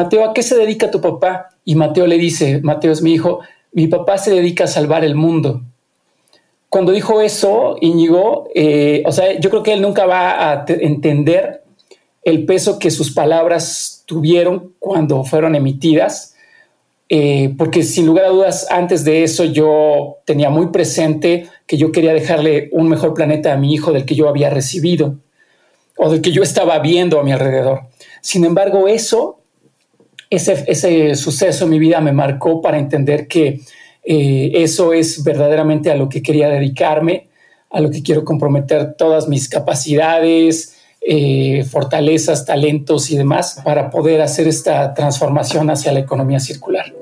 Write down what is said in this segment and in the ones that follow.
Mateo, ¿a qué se dedica tu papá? Y Mateo le dice, Mateo es mi hijo, mi papá se dedica a salvar el mundo. Cuando dijo eso, Íñigo, eh, o sea, yo creo que él nunca va a entender el peso que sus palabras tuvieron cuando fueron emitidas, eh, porque sin lugar a dudas, antes de eso yo tenía muy presente que yo quería dejarle un mejor planeta a mi hijo del que yo había recibido o del que yo estaba viendo a mi alrededor. Sin embargo, eso, ese, ese suceso en mi vida me marcó para entender que eh, eso es verdaderamente a lo que quería dedicarme, a lo que quiero comprometer todas mis capacidades, eh, fortalezas, talentos y demás para poder hacer esta transformación hacia la economía circular.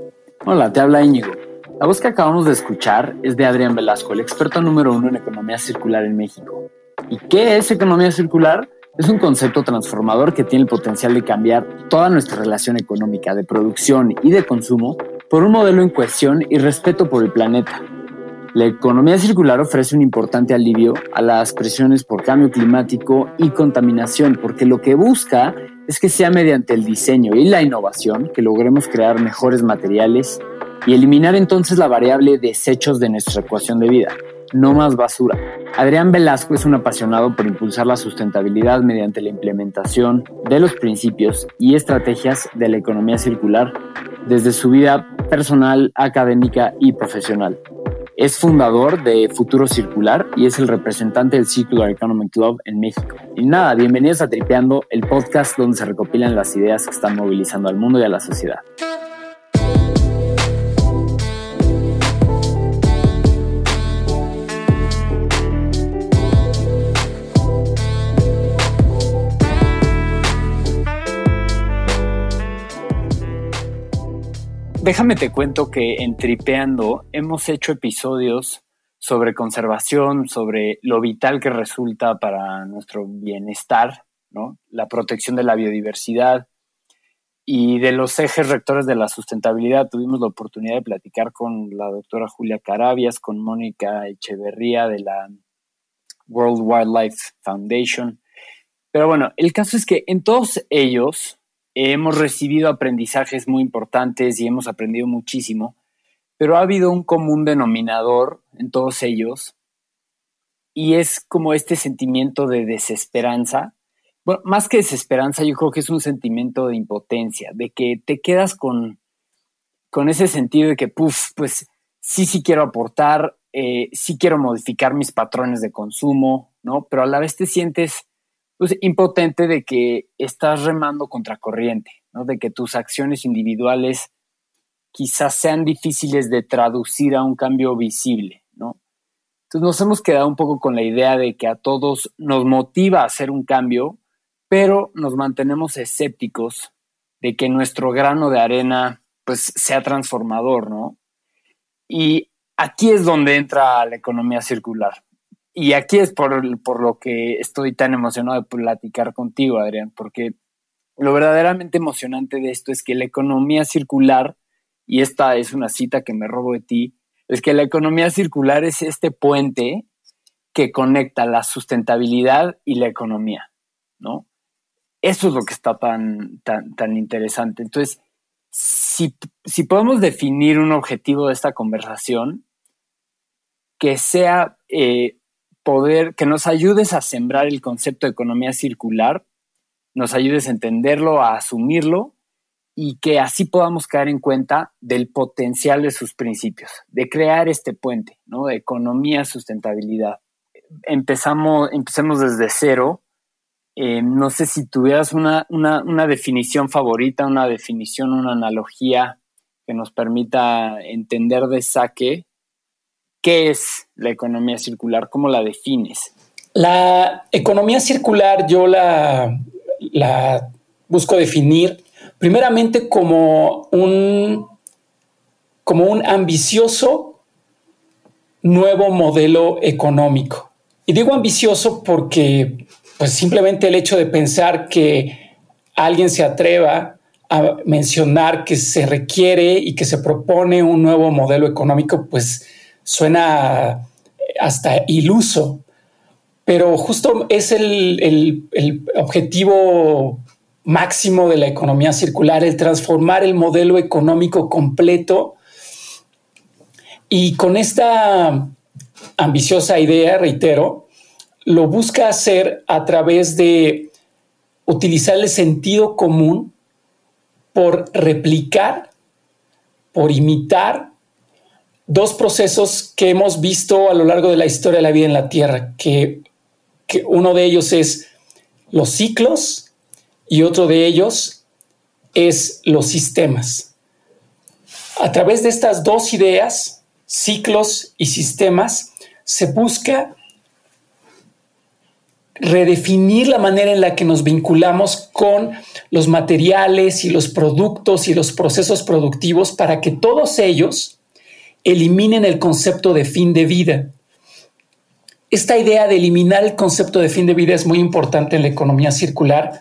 Hola, te habla Íñigo. La voz que acabamos de escuchar es de Adrián Velasco, el experto número uno en economía circular en México. ¿Y qué es economía circular? Es un concepto transformador que tiene el potencial de cambiar toda nuestra relación económica de producción y de consumo por un modelo en cohesión y respeto por el planeta. La economía circular ofrece un importante alivio a las presiones por cambio climático y contaminación, porque lo que busca es que sea mediante el diseño y la innovación que logremos crear mejores materiales y eliminar entonces la variable desechos de nuestra ecuación de vida, no más basura. Adrián Velasco es un apasionado por impulsar la sustentabilidad mediante la implementación de los principios y estrategias de la economía circular desde su vida personal, académica y profesional. Es fundador de Futuro Circular y es el representante del Circular Economic Club en México. Y nada, bienvenidos a Tripeando, el podcast donde se recopilan las ideas que están movilizando al mundo y a la sociedad. Déjame te cuento que en Tripeando hemos hecho episodios sobre conservación, sobre lo vital que resulta para nuestro bienestar, ¿no? la protección de la biodiversidad y de los ejes rectores de la sustentabilidad. Tuvimos la oportunidad de platicar con la doctora Julia Carabias, con Mónica Echeverría de la World Wildlife Foundation. Pero bueno, el caso es que en todos ellos hemos recibido aprendizajes muy importantes y hemos aprendido muchísimo, pero ha habido un común denominador en todos ellos y es como este sentimiento de desesperanza. Bueno, más que desesperanza, yo creo que es un sentimiento de impotencia, de que te quedas con, con ese sentido de que, puff, pues sí, sí quiero aportar, eh, sí quiero modificar mis patrones de consumo, ¿no? Pero a la vez te sientes pues, impotente de que estás remando contra corriente, ¿no? de que tus acciones individuales quizás sean difíciles de traducir a un cambio visible. ¿no? Entonces nos hemos quedado un poco con la idea de que a todos nos motiva a hacer un cambio, pero nos mantenemos escépticos de que nuestro grano de arena pues sea transformador, ¿no? Y aquí es donde entra la economía circular y aquí es por, por, lo que estoy tan emocionado de platicar contigo, Adrián, porque lo verdaderamente emocionante de esto es que la economía circular, y esta es una cita que me robo de ti, es que la economía circular es este puente que conecta la sustentabilidad y la economía, ¿no? Eso es lo que está tan, tan, tan interesante. Entonces, si, si podemos definir un objetivo de esta conversación, que sea eh, poder, que nos ayudes a sembrar el concepto de economía circular, nos ayudes a entenderlo, a asumirlo y que así podamos caer en cuenta del potencial de sus principios, de crear este puente, ¿no? Economía, sustentabilidad. Empezamos, empecemos desde cero. Eh, no sé si tuvieras una, una, una definición favorita, una definición, una analogía que nos permita entender de saque ¿Qué es la economía circular? ¿Cómo la defines? La economía circular yo la, busco definir primeramente como un, como un ambicioso nuevo modelo económico. Y digo ambicioso porque pues simplemente el hecho de pensar que alguien se atreva a mencionar que se requiere y que se propone un nuevo modelo económico, pues suena hasta iluso, pero justo es el, objetivo máximo de la economía circular, el transformar el modelo económico completo. Y con esta ambiciosa idea, reitero, lo busca hacer a través de utilizar el sentido común por replicar, por imitar dos procesos que hemos visto a lo largo de la historia de la vida en la Tierra, que, uno de ellos es los ciclos y otro de ellos es los sistemas. A través de estas dos ideas, ciclos y sistemas, se busca redefinir la manera en la que nos vinculamos con los materiales y los productos y los procesos productivos para que todos ellos eliminen el concepto de fin de vida. Esta idea de eliminar el concepto de fin de vida es muy importante en la economía circular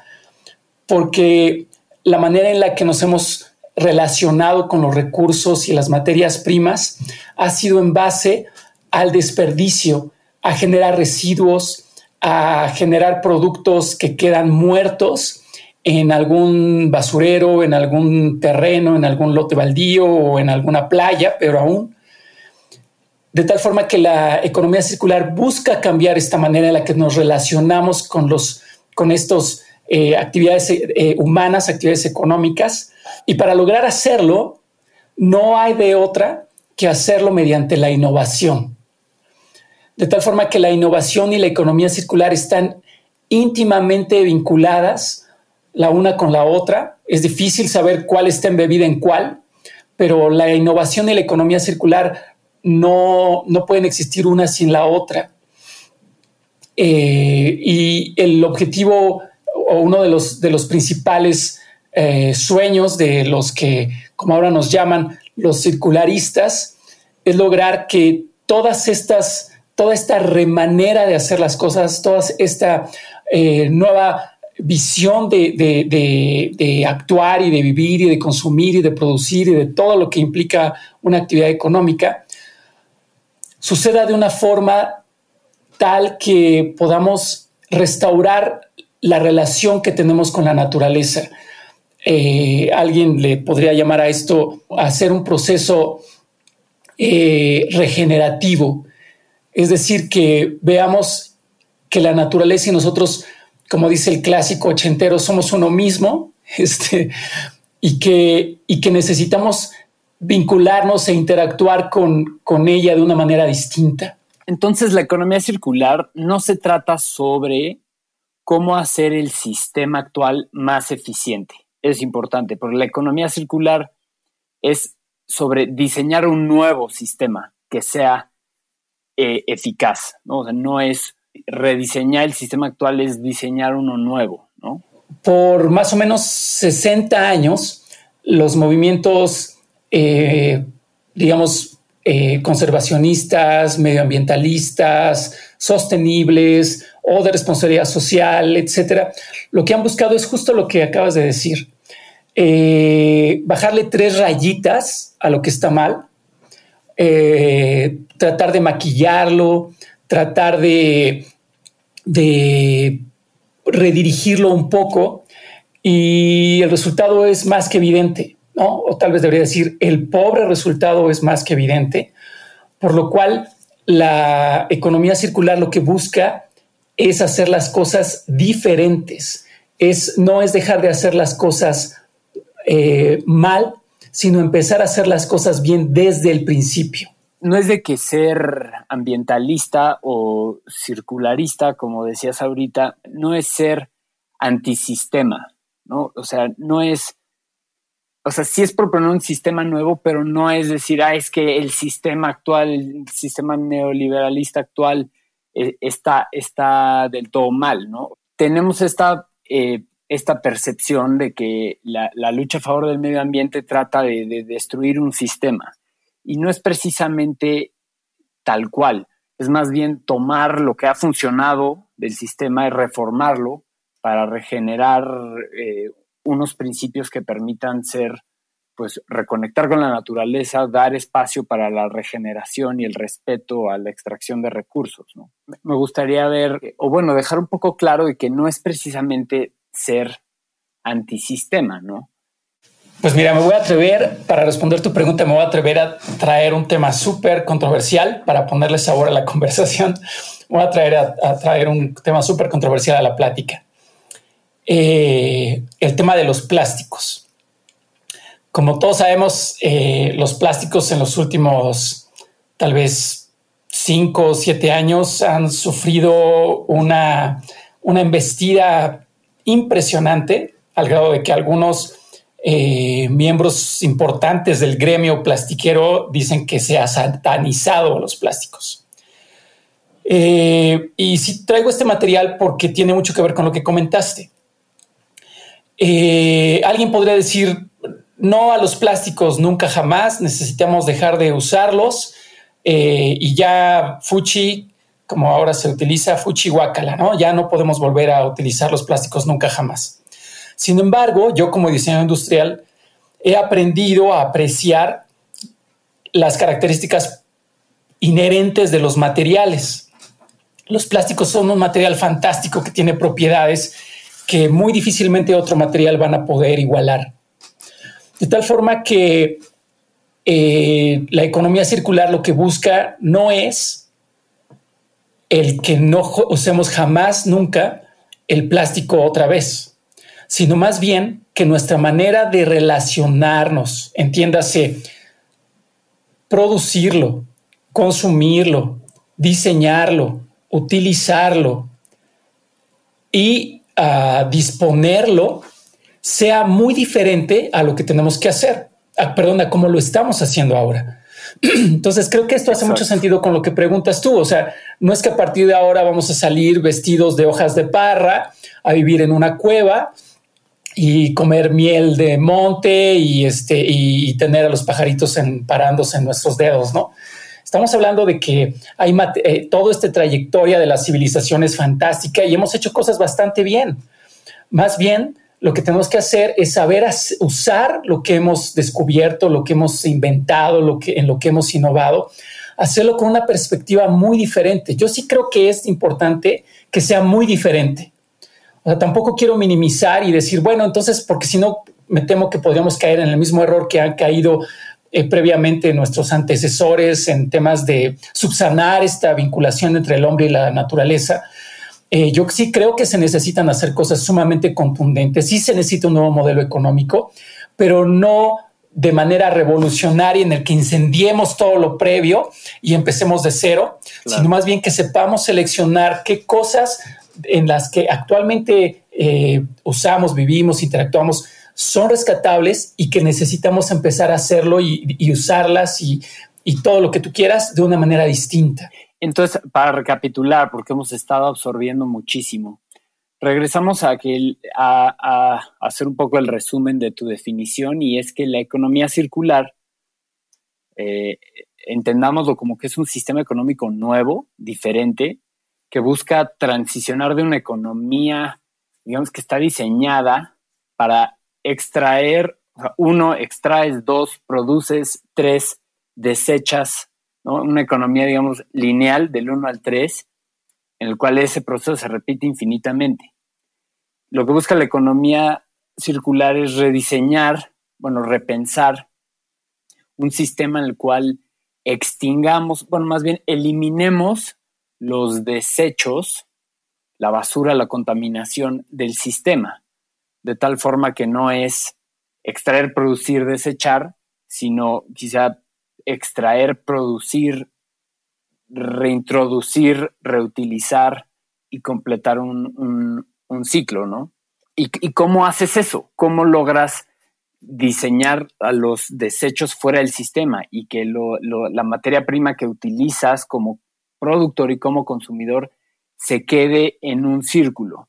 porque la manera en la que nos hemos relacionado con los recursos y las materias primas ha sido en base al desperdicio, a generar residuos, a generar productos que quedan muertos en algún basurero, en algún terreno, en algún lote baldío o en alguna playa, pero aún de tal forma que la economía circular busca cambiar esta manera en la que nos relacionamos con, los, con estas eh, actividades eh, humanas, actividades económicas, y para lograr hacerlo, no hay de otra que hacerlo mediante la innovación. De tal forma que la innovación y la economía circular están íntimamente vinculadas la una con la otra. Es difícil saber cuál está embebida en cuál, pero la innovación y la economía circular no, pueden existir una sin la otra. Eh, y el objetivo o uno de los, de los principales eh, sueños de los que, como ahora nos llaman, los circularistas, es lograr que todas estas, toda esta remanera de hacer las cosas, toda esta eh, nueva visión de, de, actuar y de vivir y de consumir y de producir y de todo lo que implica una actividad económica, suceda de una forma tal que podamos restaurar la relación que tenemos con la naturaleza. Eh, alguien le podría llamar a esto hacer un proceso eh, regenerativo, es decir, que veamos que la naturaleza y nosotros, como dice el clásico ochentero, somos uno mismo, este, y que, y que necesitamos vincularnos e interactuar con, con ella de una manera distinta. Entonces, la economía circular no se trata sobre cómo hacer el sistema actual más eficiente. Es importante, porque la economía circular es sobre diseñar un nuevo sistema que sea eh, eficaz, ¿no? O sea, no es rediseñar el sistema actual, es diseñar uno nuevo, ¿no? Por más o menos 60 años, los movimientos eh, digamos, eh, conservacionistas, medioambientalistas, sostenibles o de responsabilidad social, etcétera, lo que han buscado es justo lo que acabas de decir. Eh, bajarle tres rayitas a lo que está mal, tratar de maquillarlo, tratar de, de redirigirlo un poco y el resultado es más que evidente. O tal vez debería decir, el pobre resultado es más que evidente, por lo cual la economía circular lo que busca es hacer las cosas diferentes, es, no es dejar de hacer las cosas eh, mal, sino empezar a hacer las cosas bien desde el principio. No es de que ser ambientalista o circularista, como decías ahorita, no es ser antisistema, ¿no? O sea, no es o sea, sí es proponer un sistema nuevo, pero no es decir, ah, es que el sistema actual, el sistema neoliberalista actual eh, está, está del todo mal, ¿no? Tenemos esta, eh, esta percepción de que la, lucha a favor del medio ambiente trata de, de destruir un sistema y no es precisamente tal cual, es más bien tomar lo que ha funcionado del sistema y reformarlo para regenerar eh, unos principios que permitan ser, pues, reconectar con la naturaleza, dar espacio para la regeneración y el respeto a la extracción de recursos. ¿no? Me gustaría ver, o bueno, dejar un poco claro de que no es precisamente ser antisistema, ¿no? Pues mira, me voy a atrever, para responder tu pregunta, me voy a atrever a traer un tema súper controversial para ponerle sabor a la conversación. Voy a traer, a, traer un tema súper controversial a la plática. Eh, el tema de los plásticos. Como todos sabemos, eh, los plásticos en los últimos tal vez cinco o siete años han sufrido una, una embestida impresionante al grado de que algunos eh, miembros importantes del gremio plastiquero dicen que se ha satanizado los plásticos. Y sí traigo este material porque tiene mucho que ver con lo que comentaste. Eh, alguien podría decir, no a los plásticos nunca jamás, necesitamos dejar de usarlos y ya Fuchi, como ahora se utiliza, Fuchi Wakala, ¿no? Ya no podemos volver a utilizar los plásticos nunca jamás. Sin embargo, yo como diseñador industrial he aprendido a apreciar las características inherentes de los materiales. Los plásticos son un material fantástico que tiene propiedades que muy difícilmente otro material van a poder igualar. De tal forma que eh, la economía circular lo que busca no es el que no usemos jamás, nunca el plástico otra vez sino más bien que nuestra manera de relacionarnos, entiéndase, producirlo, consumirlo, diseñarlo, utilizarlo y uh, disponerlo sea muy diferente a lo que tenemos que hacer, a, perdón, a cómo lo estamos haciendo ahora. Entonces creo que esto hace mucho sentido con lo que preguntas tú. O sea, no es que a partir de ahora vamos a salir vestidos de hojas de parra a vivir en una cueva, y comer miel de monte y, este, y, tener a los pajaritos en, parándose en nuestros dedos, ¿no? Estamos hablando de que hay eh, toda esta trayectoria de la civilización es fantástica y hemos hecho cosas bastante bien. Más bien, lo que tenemos que hacer es saber usar lo que hemos descubierto, lo que hemos inventado, lo que, en lo que hemos innovado, hacerlo con una perspectiva muy diferente. Yo sí creo que es importante que sea muy diferente tampoco quiero minimizar y decir, bueno, entonces, porque si no, me temo que podríamos caer en el mismo error que han caído eh, previamente nuestros antecesores en temas de subsanar esta vinculación entre el hombre y la naturaleza. Eh, yo sí creo que se necesitan hacer cosas sumamente contundentes. Sí se necesita un nuevo modelo económico, pero no de manera revolucionaria en el que incendiemos todo lo previo y empecemos de cero, sino más bien que sepamos seleccionar qué cosas en las que actualmente eh, usamos, vivimos, interactuamos, son rescatables y que necesitamos empezar a hacerlo y, usarlas y, todo lo que tú quieras de una manera distinta. Entonces, para recapitular, porque hemos estado absorbiendo muchísimo, regresamos a, que, a, hacer un poco el resumen de tu definición y es que la economía circular, eh, entendámoslo como que es un sistema económico nuevo, diferente, que busca transicionar de una economía, digamos que está diseñada para extraer, uno, extraes, dos, produces, tres, desechas, ¿no? Una economía, digamos, lineal del uno al tres, en el cual ese proceso se repite infinitamente. Lo que busca la economía circular es rediseñar, bueno, repensar un sistema en el cual extingamos, bueno, más bien eliminemos los desechos, la basura, la contaminación del sistema, de tal forma que no es extraer, producir, desechar, sino quizá extraer, producir, reintroducir, reutilizar y completar un, ciclo, ¿no? ¿Y, cómo haces eso? ¿Cómo logras diseñar a los desechos fuera del sistema y que la materia prima que utilizas como productor y como consumidor se quede en un círculo.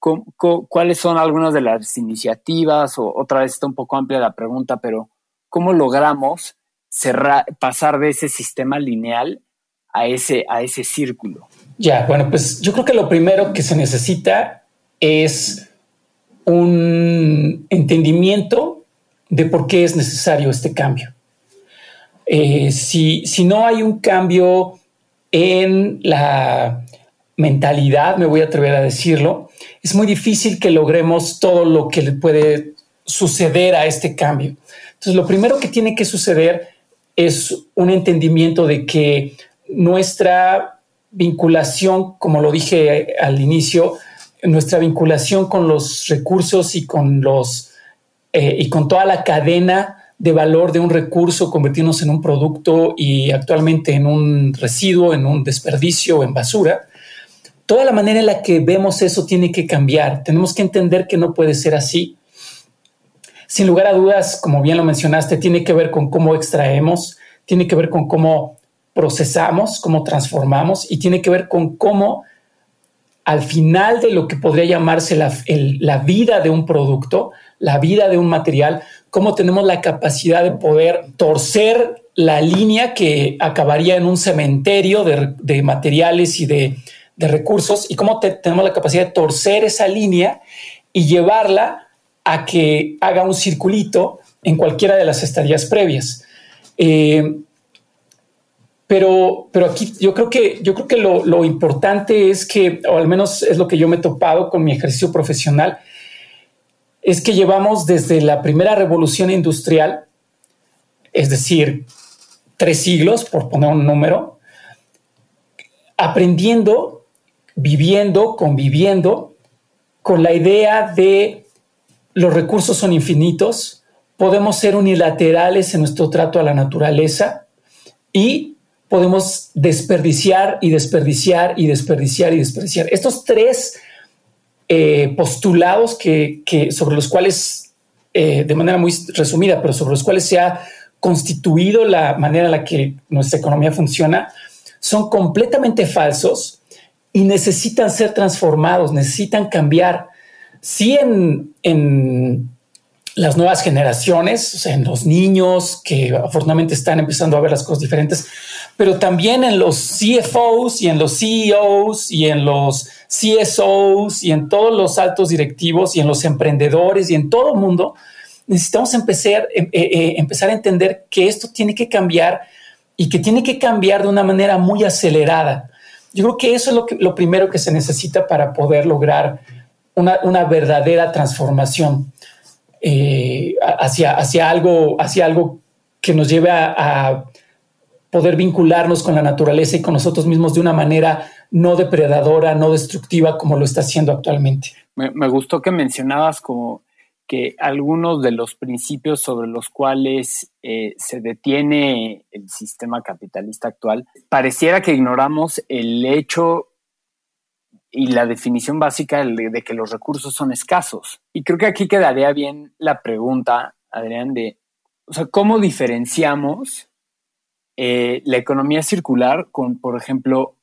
¿Cuáles son algunas de las iniciativas? O otra vez está un poco amplia la pregunta, pero ¿cómo logramos pasar de ese sistema lineal a ese, a ese círculo? Ya, bueno, pues yo creo que lo primero que se necesita es un entendimiento de por qué es necesario este cambio. Eh, si, si no hay un cambio en la mentalidad, me voy a atrever a decirlo, es muy difícil que logremos todo lo que puede suceder a este cambio. Entonces, lo primero que tiene que suceder es un entendimiento de que nuestra vinculación, como lo dije al inicio, nuestra vinculación con los recursos y con los eh, y con toda la cadena de valor de un recurso, convertirnos en un producto y actualmente en un residuo, en un desperdicio, en basura. Toda la manera en la que vemos eso tiene que cambiar. Tenemos que entender que no puede ser así. Sin lugar a dudas, como bien lo mencionaste, tiene que ver con cómo extraemos, tiene que ver con cómo procesamos, cómo transformamos y tiene que ver con cómo al final de lo que podría llamarse la, vida de un producto, la vida de un material, cómo tenemos la capacidad de poder torcer la línea que acabaría en un cementerio de, materiales y de, recursos y cómo tenemos la capacidad de torcer esa línea y llevarla a que haga un circulito en cualquiera de las estadías previas. Eh, pero, pero aquí yo creo que, yo creo que lo, lo, importante es que, o al menos es lo que yo me he topado con mi ejercicio profesional, es que llevamos desde la primera revolución industrial, es decir, tres siglos, por poner un número, aprendiendo, viviendo, conviviendo con la idea de los recursos son infinitos, podemos ser unilaterales en nuestro trato a la naturaleza y podemos desperdiciar y desperdiciar y desperdiciar y desperdiciar. Estos tres eh, postulados que, sobre los cuales, eh, de manera muy resumida, pero sobre los cuales se ha constituido la manera en la que nuestra economía funciona, son completamente falsos y necesitan ser transformados, necesitan cambiar. Sí en, en las nuevas generaciones, en los niños que afortunadamente están empezando a ver las cosas diferentes, pero también en los CFOs y en los CEOs y en los CSOs y en todos los altos directivos y en los emprendedores y en todo el mundo, necesitamos empezar, eh, eh, empezar a entender que esto tiene que cambiar y que tiene que cambiar de una manera muy acelerada. Yo creo que eso es lo, primero que se necesita para poder lograr una, verdadera transformación eh, hacia, hacia, algo, hacia algo que nos lleve a poder vincularnos con la naturaleza y con nosotros mismos de una manera no depredadora, no destructiva como lo está haciendo actualmente. Me, gustó que mencionabas como que algunos de los principios sobre los cuales eh, se detiene el sistema capitalista actual, pareciera que ignoramos el hecho y la definición básica de, que los recursos son escasos. Y creo que aquí quedaría bien la pregunta, Adrián, de, o sea, ¿cómo diferenciamos eh, la economía circular con, por ejemplo,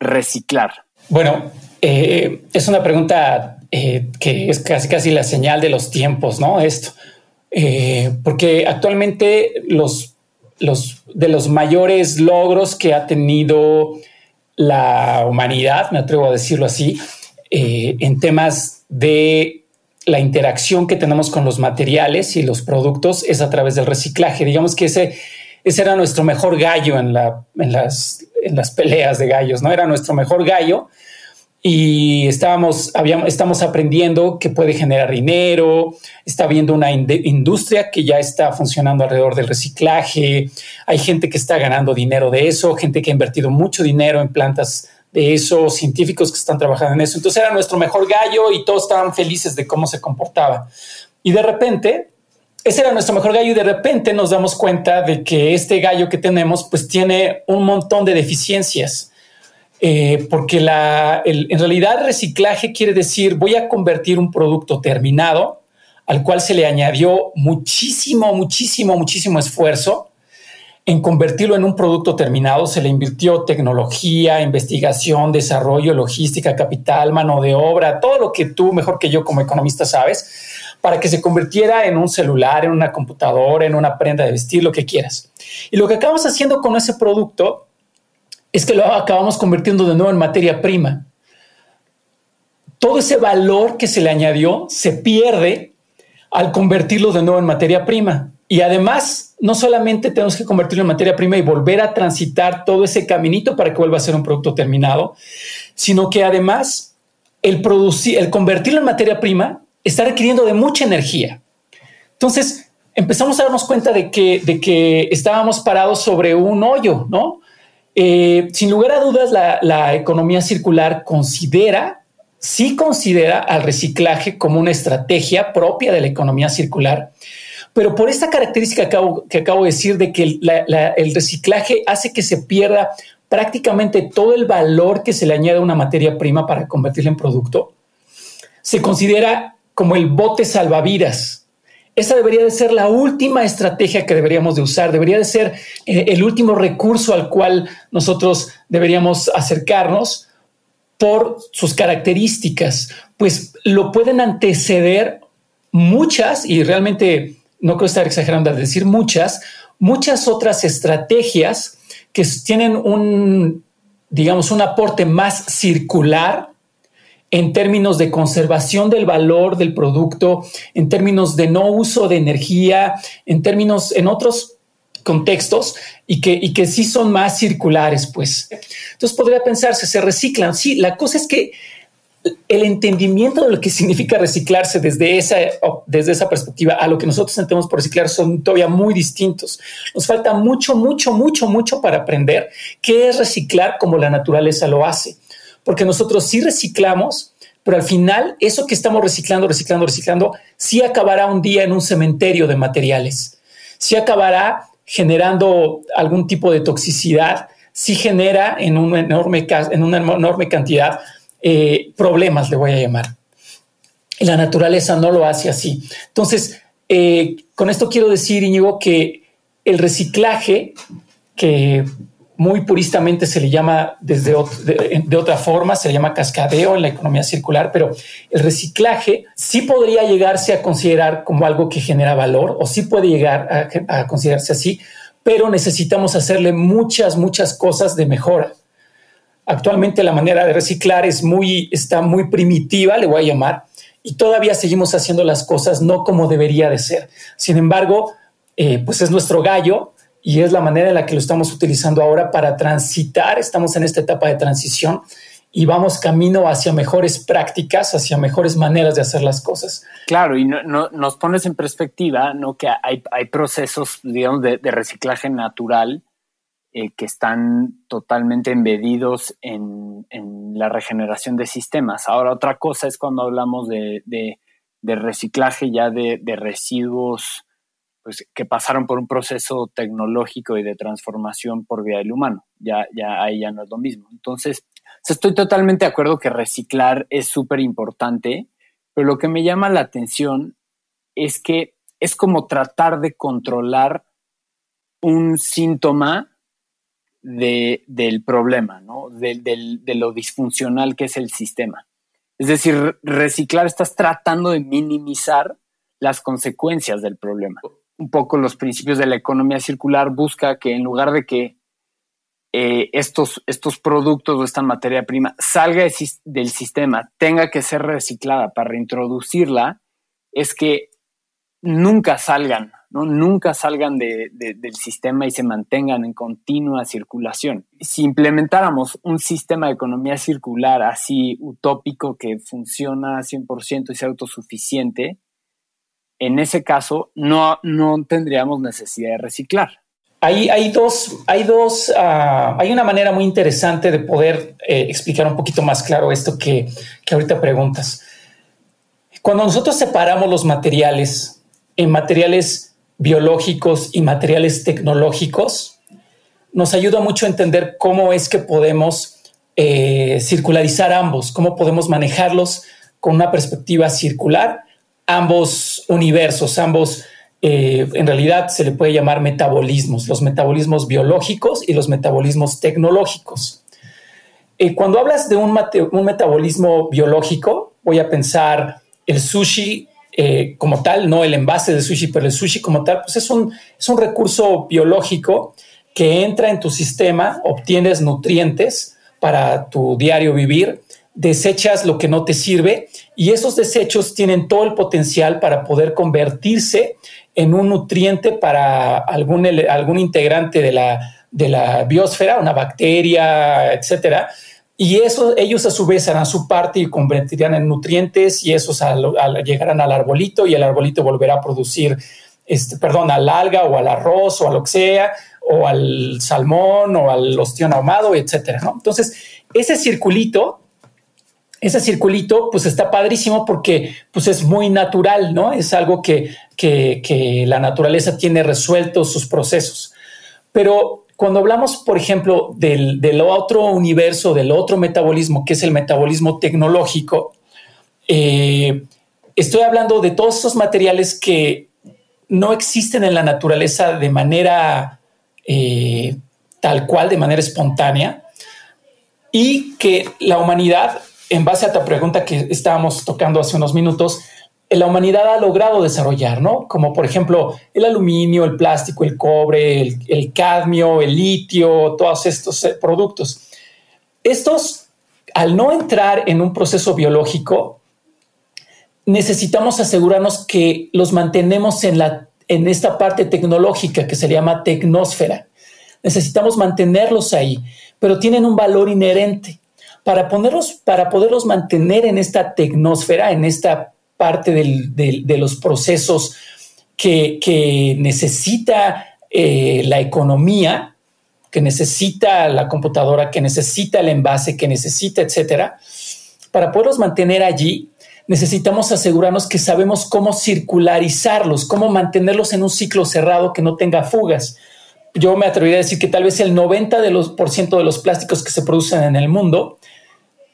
reciclar? Bueno, eh, es una pregunta eh, que es casi casi la señal de los tiempos, ¿no? Esto, porque actualmente los, los de los mayores logros que ha tenido la humanidad, me atrevo a decirlo así, en temas de la interacción que tenemos con los materiales y los productos es a través del reciclaje. Digamos que ese ese era nuestro mejor gallo en, la, en, las, en las peleas de gallos, ¿no? Era nuestro mejor gallo y estábamos, habíamos, estamos aprendiendo que puede generar dinero, está habiendo una industria que ya está funcionando alrededor del reciclaje, hay gente que está ganando dinero de eso, gente que ha invertido mucho dinero en plantas de eso, científicos que están trabajando en eso. Entonces era nuestro mejor gallo y todos estaban felices de cómo se comportaba. Y de repente ese era nuestro mejor gallo y de repente nos damos cuenta de que este gallo que tenemos pues tiene un montón de deficiencias. Eh, porque en realidad reciclaje quiere decir voy a convertir un producto terminado al cual se le añadió muchísimo, muchísimo, muchísimo esfuerzo en convertirlo en un producto terminado. Se le invirtió tecnología, investigación, desarrollo, logística, capital, mano de obra, todo lo que tú mejor que yo como economista sabes para que se convirtiera en un celular, en una computadora, en una prenda de vestir, lo que quieras. Y lo que acabamos haciendo con ese producto es que lo acabamos convirtiendo de nuevo en materia prima. Todo ese valor que se le añadió se pierde al convertirlo de nuevo en materia prima. Y además, no solamente tenemos que convertirlo en materia prima y volver a transitar todo ese caminito para que vuelva a ser un producto terminado, sino que además el producir, el convertirlo en materia prima está requiriendo de mucha energía. Entonces empezamos a darnos cuenta de que, de que estábamos parados sobre un hoyo, ¿no? Eh, sin lugar a dudas, la, economía circular considera, sí considera al reciclaje como una estrategia propia de la economía circular, pero por esta característica que acabo, que acabo de decir de que el reciclaje hace que se pierda prácticamente todo el valor que se le añade a una materia prima para convertirla en producto, se considera como el bote salvavidas. Esa debería de ser la última estrategia que deberíamos de usar, debería de ser eh, el último recurso al cual nosotros deberíamos acercarnos por sus características, pues lo pueden anteceder muchas, y realmente no creo estar exagerando al decir muchas, muchas otras estrategias que tienen un, digamos, un aporte más circular en términos de conservación del valor del producto, en términos de no uso de energía, en términos, en otros contextos y que, y que sí son más circulares, pues. Entonces podría pensarse, se reciclan. Sí, la cosa es que el entendimiento de lo que significa reciclarse desde esa, desde esa perspectiva a lo que nosotros sentimos por reciclar son todavía muy distintos. Nos falta mucho, mucho, mucho, mucho para aprender qué es reciclar como la naturaleza lo hace. Porque nosotros sí reciclamos, pero al final eso que estamos reciclando, reciclando, reciclando, sí acabará un día en un cementerio de materiales. Sí acabará generando algún tipo de toxicidad, sí genera en una enorme, en una enorme cantidad eh, problemas, le voy a llamar. Y la naturaleza no lo hace así. Entonces, eh, con esto quiero decir, Íñigo, que el reciclaje, que muy puristamente se le llama desde de, otra forma, se le llama cascadeo en la economía circular, pero el reciclaje sí podría llegarse a considerar como algo que genera valor o sí puede llegar a, considerarse así, pero necesitamos hacerle muchas, muchas cosas de mejora. Actualmente la manera de reciclar es muy, está muy primitiva, le voy a llamar, y todavía seguimos haciendo las cosas no como debería de ser. Sin embargo, eh, pues es nuestro gallo y es la manera en la que lo estamos utilizando ahora para transitar. Estamos en esta etapa de transición y vamos camino hacia mejores prácticas, hacia mejores maneras de hacer las cosas. Claro, y no, nos pones en perspectiva ¿no? que hay, procesos, digamos, de reciclaje natural eh, que están totalmente embedidos en, la regeneración de sistemas. Ahora, otra cosa es cuando hablamos de, reciclaje ya de, residuos pues, que pasaron por un proceso tecnológico y de transformación por vía del humano. Ya, ya ahí ya no es lo mismo. Entonces, estoy totalmente de acuerdo que reciclar es súper importante, pero lo que me llama la atención es que es como tratar de controlar un síntoma de, del problema, ¿no? De, lo disfuncional que es el sistema. Es decir, reciclar estás tratando de minimizar las consecuencias del problema. Un poco los principios de la economía circular busca que en lugar de que eh, estos, estos productos o esta materia prima salga del sistema, tenga que ser reciclada para reintroducirla, es que nunca salgan ¿no? nunca salgan del sistema y se mantengan en continua circulación. Si implementáramos un sistema de economía circular así utópico que funciona 100% y sea autosuficiente, en ese caso no, no tendríamos necesidad de reciclar. Hay, hay dos, hay dos, ah, hay una manera muy interesante de poder eh, explicar un poquito más claro esto que, que ahorita preguntas. Cuando nosotros separamos los materiales en materiales biológicos y materiales tecnológicos, nos ayuda mucho a entender cómo es que podemos eh, circularizar ambos, cómo podemos manejarlos con una perspectiva circular, ambos universos, ambos, eh, en realidad se le puede llamar metabolismos, los metabolismos biológicos y los metabolismos tecnológicos. Eh, cuando hablas de un, un metabolismo biológico, voy a pensar el sushi eh, como tal, no el envase de sushi, pero el sushi como tal, pues es un, es un recurso biológico que entra en tu sistema, obtienes nutrientes para tu diario vivir, desechas lo que no te sirve y esos desechos tienen todo el potencial para poder convertirse en un nutriente para algún, algún integrante de la, de la biosfera, una bacteria, etcétera, y eso, ellos a su vez harán su parte y convertirán en nutrientes y esos llegarán al arbolito y el arbolito volverá a producir, este, perdón, al alga o al arroz o a lo sea, o al salmón o al ostión ahumado, etcétera. Entonces, ese circulito, ese circulito, pues está padrísimo porque pues es muy natural, ¿no? Es algo que, que la naturaleza tiene resueltos sus procesos. Pero cuando hablamos, por ejemplo, del, otro universo, del otro metabolismo, que es el metabolismo tecnológico, eh, estoy hablando de todos esos materiales que no existen en la naturaleza de manera eh, tal cual, de manera espontánea, y que la humanidad, en base a tu pregunta que estábamos tocando hace unos minutos, la humanidad ha logrado desarrollar, ¿no? Como por ejemplo el aluminio, el plástico, el cobre, el, cadmio, el litio, todos estos eh, productos. Estos, al no entrar en un proceso biológico, necesitamos asegurarnos que los mantenemos en, la, en esta parte tecnológica que se llama tecnosfera. Necesitamos mantenerlos ahí, pero tienen un valor inherente. Para, para poderlos mantener en esta tecnosfera, en esta parte de los procesos que, necesita eh, la economía, que necesita la computadora, que necesita el envase, que necesita, etcétera. Para poderlos mantener allí, necesitamos asegurarnos que sabemos cómo circularizarlos, cómo mantenerlos en un ciclo cerrado que no tenga fugas. Yo me atrevería a decir que tal vez el 90% de los, por ciento de los plásticos que se producen en el mundo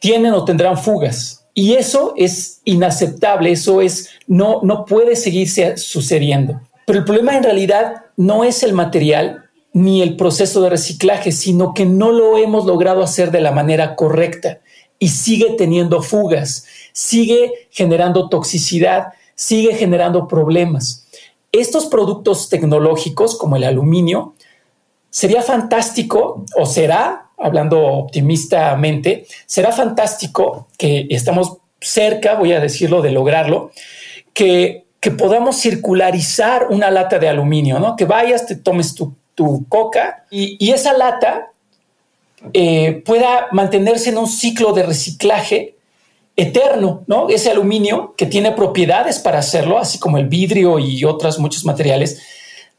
tienen o tendrán fugas. Y eso es inaceptable, eso es, no, no puede seguirse sucediendo. Pero el problema en realidad no es el material ni el proceso de reciclaje, sino que no lo hemos logrado hacer de la manera correcta y sigue teniendo fugas, sigue generando toxicidad, sigue generando problemas. Estos productos tecnológicos como el aluminio, sería fantástico o será hablando optimistamente, será fantástico que estamos cerca, voy a decirlo, de lograrlo, que, podamos circularizar una lata de aluminio, ¿no? Que vayas, te tomes tu, coca y, esa lata eh, pueda mantenerse en un ciclo de reciclaje eterno, ¿no? Ese aluminio que tiene propiedades para hacerlo, así como el vidrio y otros muchos materiales,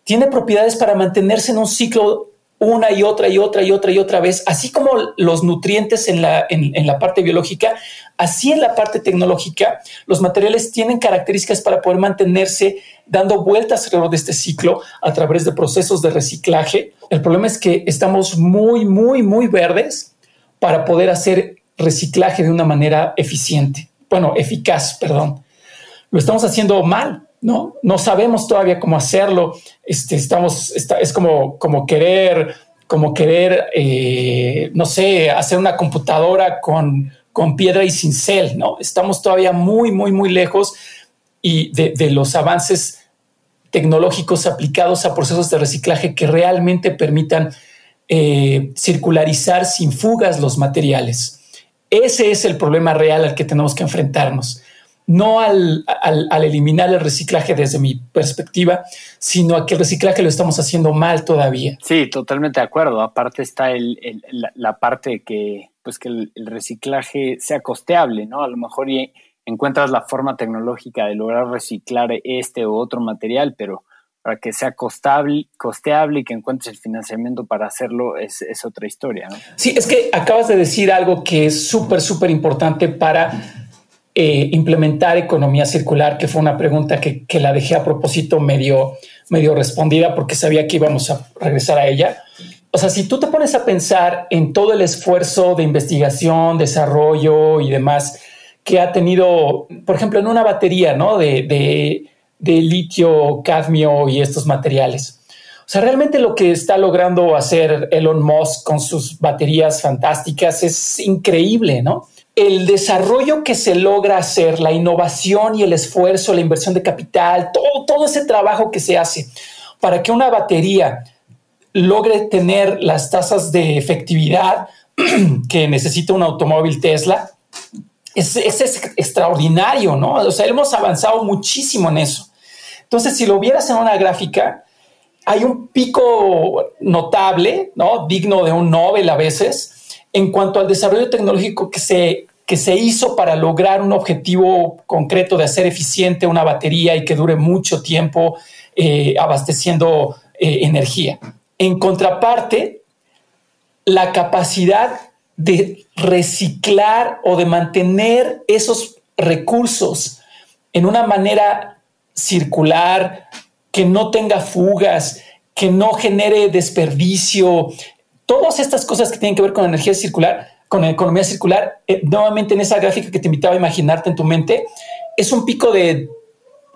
tiene propiedades para mantenerse en un ciclo una y otra y otra y otra y otra vez, así como los nutrientes en la, en, la parte biológica, así en la parte tecnológica, los materiales tienen características para poder mantenerse dando vueltas alrededor de este ciclo a través de procesos de reciclaje. El problema es que estamos muy, muy, muy verdes para poder hacer reciclaje de una manera eficiente, bueno, eficaz, perdón. Lo estamos haciendo mal. ¿No? No sabemos todavía cómo hacerlo. Este, estamos, es como, como querer, como querer, eh, no sé, hacer una computadora con, con piedra y cincel, ¿no? Estamos todavía muy, muy, muy lejos y de, los avances tecnológicos aplicados a procesos de reciclaje que realmente permitan eh, circularizar sin fugas los materiales. Ese es el problema real al que tenemos que enfrentarnos no al, eliminar el reciclaje desde mi perspectiva, sino a que el reciclaje lo estamos haciendo mal todavía. Sí, totalmente de acuerdo. Aparte está la, parte que, pues que el, reciclaje sea costeable, ¿no? A lo mejor encuentras la forma tecnológica de lograr reciclar este u otro material, pero para que sea costable, costeable y que encuentres el financiamiento para hacerlo es, es otra historia. ¿no? Sí, es que acabas de decir algo que es súper, súper importante para eh, implementar economía circular, que fue una pregunta que, la dejé a propósito medio, medio respondida porque sabía que íbamos a regresar a ella. O sea, si tú te pones a pensar en todo el esfuerzo de investigación, desarrollo y demás que ha tenido, por ejemplo, en una batería ¿no? de, de litio, cadmio y estos materiales. O sea, realmente lo que está logrando hacer Elon Musk con sus baterías fantásticas es increíble, ¿no? El desarrollo que se logra hacer, la innovación y el esfuerzo, la inversión de capital, todo, todo ese trabajo que se hace para que una batería logre tener las tasas de efectividad que necesita un automóvil Tesla, es, es, extraordinario, ¿no? O sea, hemos avanzado muchísimo en eso. Entonces, si lo vieras en una gráfica, hay un pico notable, ¿no? Digno de un Nobel a veces, en cuanto al desarrollo tecnológico que se, que se hizo para lograr un objetivo concreto de hacer eficiente una batería y que dure mucho tiempo eh, abasteciendo eh, energía. En contraparte, la capacidad de reciclar o de mantener esos recursos en una manera circular, que no tenga fugas, que no genere desperdicio, todas estas cosas que tienen que ver con energía circular, con economía circular, eh, nuevamente en esa gráfica que te invitaba a imaginarte en tu mente, es un pico de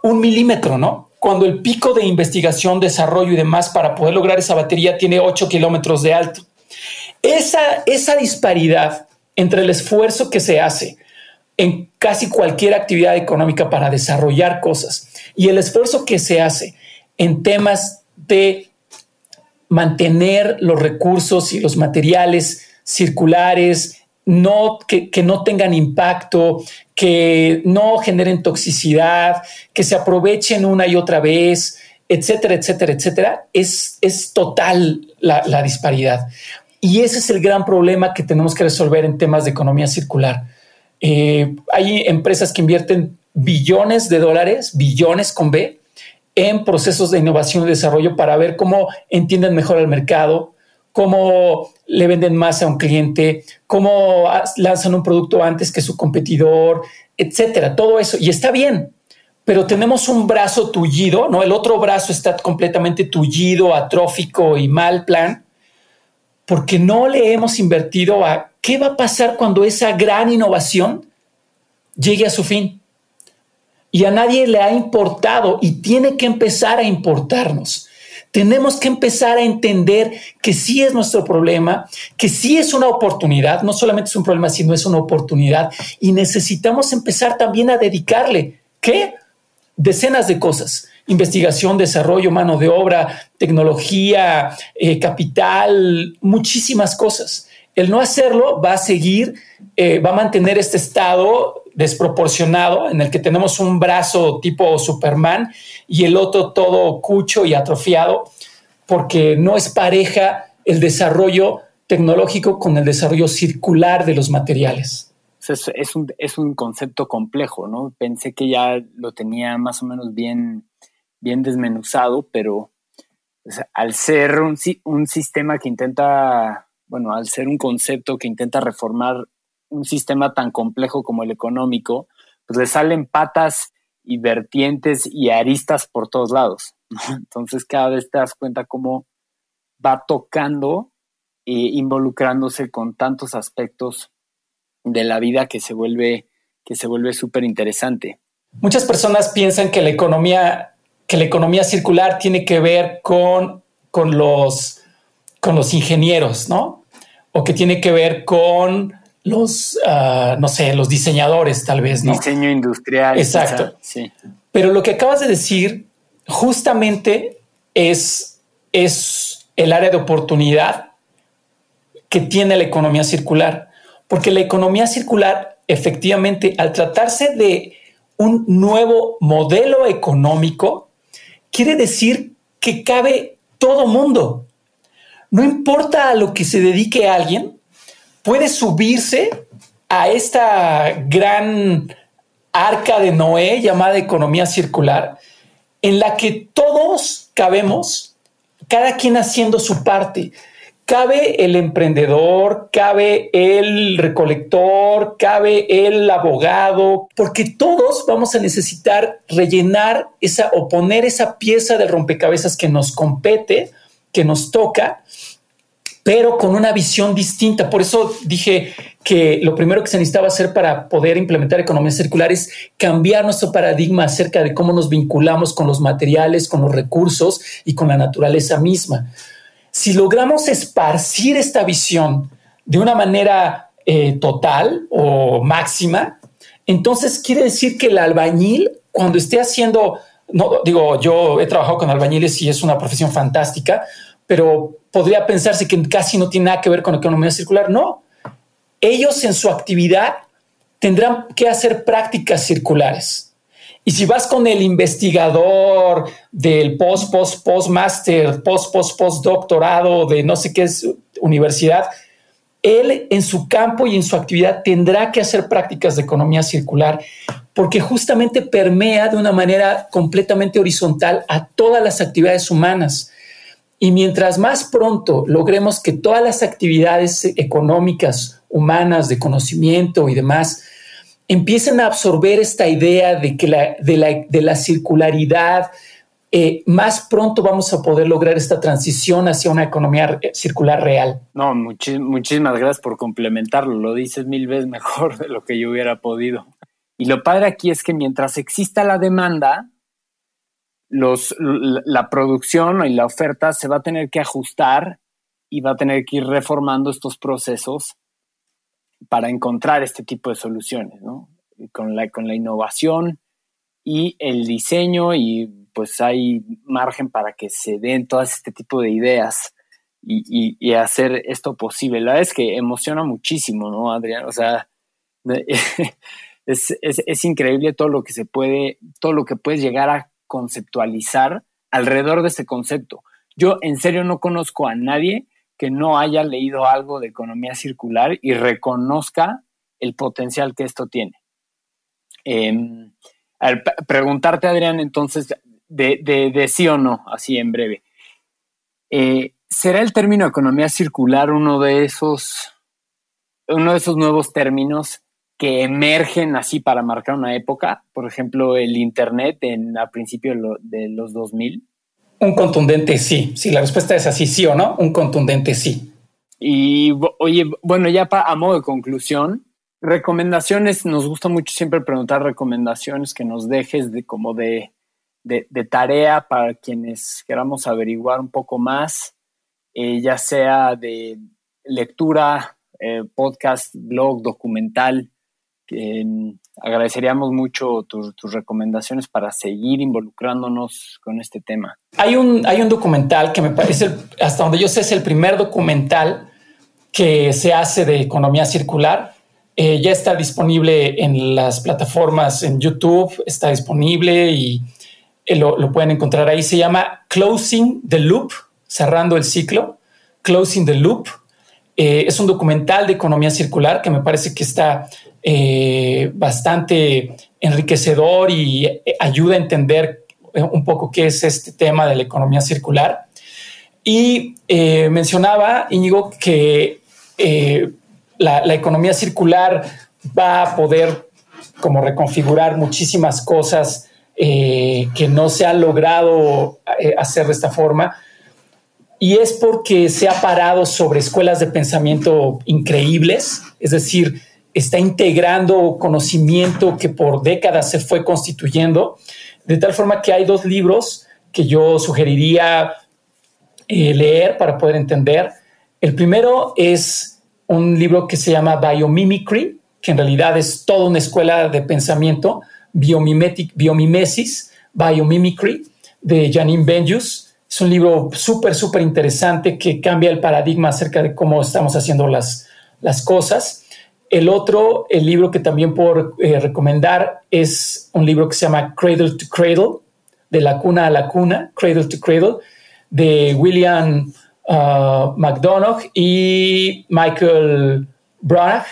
un milímetro, ¿no? Cuando el pico de investigación, desarrollo y demás para poder lograr esa batería tiene 8 kilómetros de alto. Esa, esa disparidad entre el esfuerzo que se hace en casi cualquier actividad económica para desarrollar cosas y el esfuerzo que se hace en temas de mantener los recursos y los materiales circulares, no, que, no tengan impacto, que no generen toxicidad, que se aprovechen una y otra vez, etcétera, etcétera, etcétera, es, es total la disparidad. Y ese es el gran problema que tenemos que resolver en temas de economía circular. Eh, hay empresas que invierten billones de dólares, billones con B, en procesos de innovación y desarrollo para ver cómo entienden mejor el mercado, cómo le venden más a un cliente, cómo lanzan un producto antes que su competidor, etcétera. Todo eso. Y está bien, pero tenemos un brazo tullido, ¿no? El otro brazo está completamente tullido, atrófico y mal plan porque no le hemos invertido a qué va a pasar cuando esa gran innovación llegue a su fin. Y a nadie le ha importado y tiene que empezar a importarnos. Tenemos que empezar a entender que sí es nuestro problema, que sí es una oportunidad, no solamente es un problema, sino es una oportunidad. Y necesitamos empezar también a dedicarle, ¿qué? Decenas de cosas investigación, desarrollo, mano de obra, tecnología, eh, capital, muchísimas cosas. El no hacerlo va a seguir, eh, va a mantener este estado desproporcionado en el que tenemos un brazo tipo Superman y el otro todo cucho y atrofiado, porque no es pareja el desarrollo tecnológico con el desarrollo circular de los materiales. Es, un, es un concepto complejo, ¿no? Pensé que ya lo tenía más o menos bien bien desmenuzado, pero al ser un, un sistema que intenta, bueno, al ser un concepto que intenta reformar un sistema tan complejo como el económico, pues le salen patas y vertientes y aristas por todos lados. Entonces cada vez te das cuenta cómo va tocando e involucrándose con tantos aspectos de la vida que se vuelve que se vuelve súper interesante. Muchas personas piensan que la economía que la economía circular tiene que ver con, con, los, con los ingenieros, ¿no? O que tiene que ver con los, ah, no sé, los diseñadores tal vez, ¿no? Diseño industrial. Exacto. sí. Pero lo que acabas de decir justamente es, es el área de oportunidad que tiene la economía circular. Porque la economía circular, efectivamente, al tratarse de un nuevo modelo económico, quiere decir que cabe todo mundo. No importa a lo que se dedique alguien, puede subirse a esta gran arca de Noé llamada economía circular, en la que todos cabemos, cada quien haciendo su parte. Cabe el emprendedor, cabe el recolector, cabe el abogado, porque todos vamos a necesitar rellenar esa o poner esa pieza del rompecabezas que nos compete, que nos toca, pero con una visión distinta. Por eso dije que lo primero que se necesitaba hacer para poder implementar economía circular es cambiar nuestro paradigma acerca de cómo nos vinculamos con los materiales, con los recursos y con la naturaleza misma si logramos esparcir esta visión de una manera eh, total o máxima, entonces quiere decir que el albañil, cuando esté haciendo, no digo, yo he trabajado con albañiles y es una profesión fantástica, pero podría pensarse que casi no tiene nada que ver con economía circular. No, ellos en su actividad tendrán que hacer prácticas circulares. Y si vas con el investigador del post, post, post master, post, post, post doctorado de no sé qué es universidad, él en su campo y en su actividad tendrá que hacer prácticas de economía circular porque justamente permea de una manera completamente horizontal a todas las actividades humanas. Y mientras más pronto logremos que todas las actividades económicas, humanas, de conocimiento y demás, empiecen a absorber esta idea de que la, de la, circularidad, eh, más pronto vamos a poder lograr esta transición hacia una economía circular real. No, muchísimas gracias por complementarlo. Lo dices mil veces mejor de lo que yo hubiera podido. Y lo padre aquí es que mientras exista la demanda, los, la producción y la oferta se va a tener que ajustar y va a tener que ir reformando estos procesos para encontrar este tipo de soluciones, ¿no? Con la, con la innovación y el diseño y pues hay margen para que se den todas este tipo de ideas y, y, hacer esto posible. La verdad es que emociona muchísimo, ¿no, Adrián? O sea, es, es, es, increíble todo lo que se puede, todo lo que puedes llegar a conceptualizar alrededor de este concepto. Yo en serio no conozco a nadie que no haya leído algo de economía circular y reconozca el potencial que esto tiene. Em, preguntarte, Adrián, entonces, de, sí o no, así en breve. Eh, ¿Será el término economía circular uno de esos, uno de esos nuevos términos que emergen así para marcar una época? Por ejemplo, el Internet en, a principios de los 2000. Un contundente sí. Si la respuesta es así, sí o no, un contundente sí. Y oye, bueno, ya a modo de conclusión, recomendaciones, nos gusta mucho siempre preguntar recomendaciones que nos dejes de como de, tarea para quienes queramos averiguar un poco más, eh, ya sea de lectura, eh, podcast, blog, documental, agradeceríamos mucho tus, recomendaciones para seguir involucrándonos con este tema. Hay un, hay un documental que me parece, hasta donde yo sé, es el primer documental que se hace de economía circular. Eh, ya está disponible en las plataformas en YouTube, está disponible y eh, lo, lo, pueden encontrar ahí. Se llama Closing the Loop, cerrando el ciclo, Closing the Loop. Eh, es un documental de economía circular que me parece que está eh, bastante enriquecedor y eh, ayuda a entender un poco qué es este tema de la economía circular. Y mencionaba, Íñigo, que la, economía circular va a poder como reconfigurar muchísimas cosas que no se han logrado hacer de esta forma. Y es porque se ha parado sobre escuelas de pensamiento increíbles, es decir, está integrando conocimiento que por décadas se fue constituyendo, de tal forma que hay dos libros que yo sugeriría eh, leer para poder entender. El primero es un libro que se llama Biomimicry, que en realidad es toda una escuela de pensamiento, Biomimesis, Biomimicry, de Janine Benjus. Es un libro súper, súper interesante que cambia el paradigma acerca de cómo estamos haciendo las, las cosas. El otro, el libro que también puedo eh, recomendar es un libro que se llama Cradle to Cradle, de la cuna a la cuna, Cradle to Cradle, de William uh, McDonough y Michael Branagh.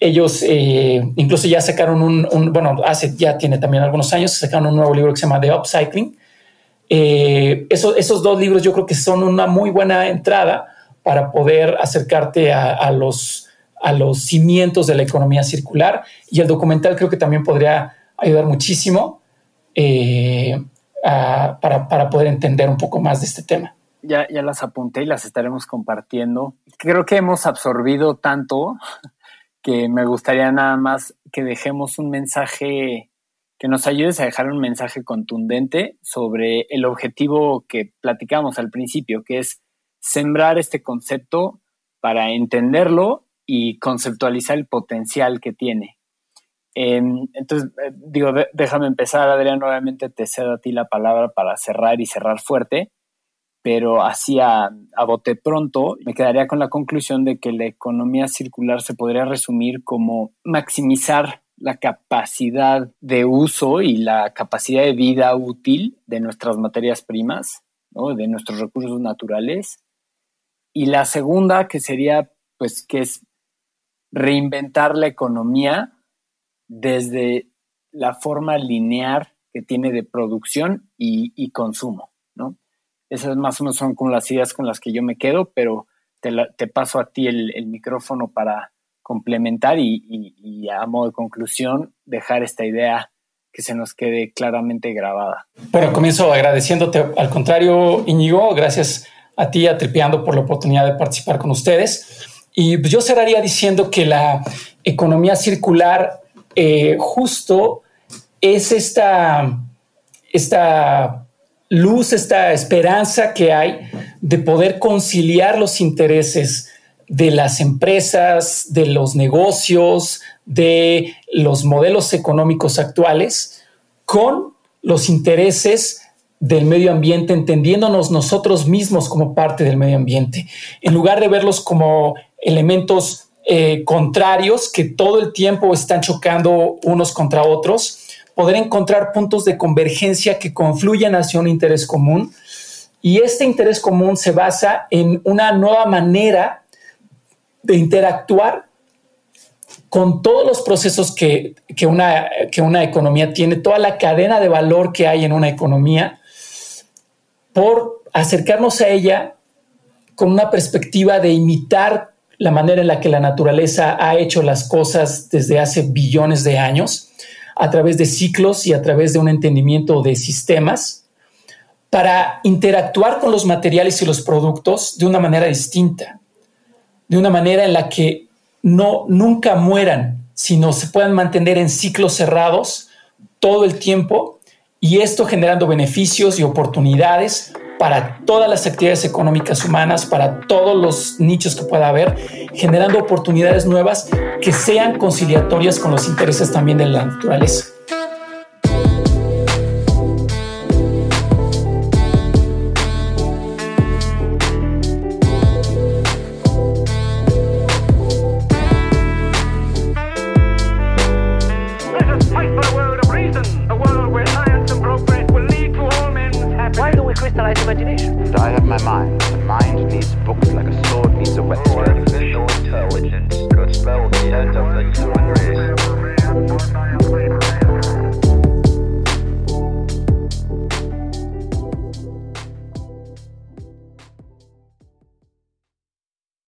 Ellos eh, incluso ya sacaron un, bueno, hace ya tiene también algunos años, sacaron un nuevo libro que se llama The Upcycling. Eh, esos dos libros yo creo que son una muy buena entrada para poder acercarte a los a los cimientos de la economía circular y el documental creo que también podría ayudar muchísimo eh, para, poder entender un poco más de este tema. Ya, ya las apunté y las estaremos compartiendo. Creo que hemos absorbido tanto que me gustaría nada más que dejemos un mensaje, que nos ayudes a dejar un mensaje contundente sobre el objetivo que platicamos al principio, que es sembrar este concepto para entenderlo y conceptualizar el potencial que tiene. Em, entonces, eh, digo, déjame empezar, Adrián, nuevamente te cedo a ti la palabra para cerrar y cerrar fuerte, pero así a, a bote pronto me quedaría con la conclusión de que la economía circular se podría resumir como maximizar la capacidad de uso y la capacidad de vida útil de nuestras materias primas, de nuestros recursos naturales. Y la segunda, que sería pues que es reinventar la economía desde la forma lineal que tiene de producción y, consumo, ¿no? Esas más o menos son como las ideas con las que yo me quedo, pero te, paso a ti el, micrófono para complementar y, a modo de conclusión dejar esta idea que se nos quede claramente grabada. Bueno, comienzo agradeciéndote, al contrario, Íñigo, gracias a ti, a por la oportunidad de participar con ustedes. Y pues, yo cerraría diciendo que la economía circular eh, justo es esta, esta luz, esta esperanza que hay de poder conciliar los intereses de las empresas, de los negocios, de los modelos económicos actuales con los intereses del medio ambiente, entendiéndonos nosotros mismos como parte del medio ambiente, en lugar de verlos como elementos eh, contrarios que todo el tiempo están chocando unos contra otros, poder encontrar puntos de convergencia que confluyan hacia un interés común. Y este interés común se basa en una nueva manera de interactuar con todos los procesos que, una, que una economía tiene, toda la cadena de valor que hay en una economía, por acercarnos a ella con una perspectiva de imitar la manera en la que la naturaleza ha hecho las cosas desde hace billones de años, a través de ciclos y a través de un entendimiento de sistemas, para interactuar con los materiales y los productos de una manera distinta, de una manera en la que no nunca mueran, sino se puedan mantener en ciclos cerrados todo el tiempo y esto generando beneficios y oportunidades para todas las actividades económicas humanas, para todos los nichos que pueda haber, generando oportunidades nuevas que sean conciliatorias con los intereses también de la naturaleza.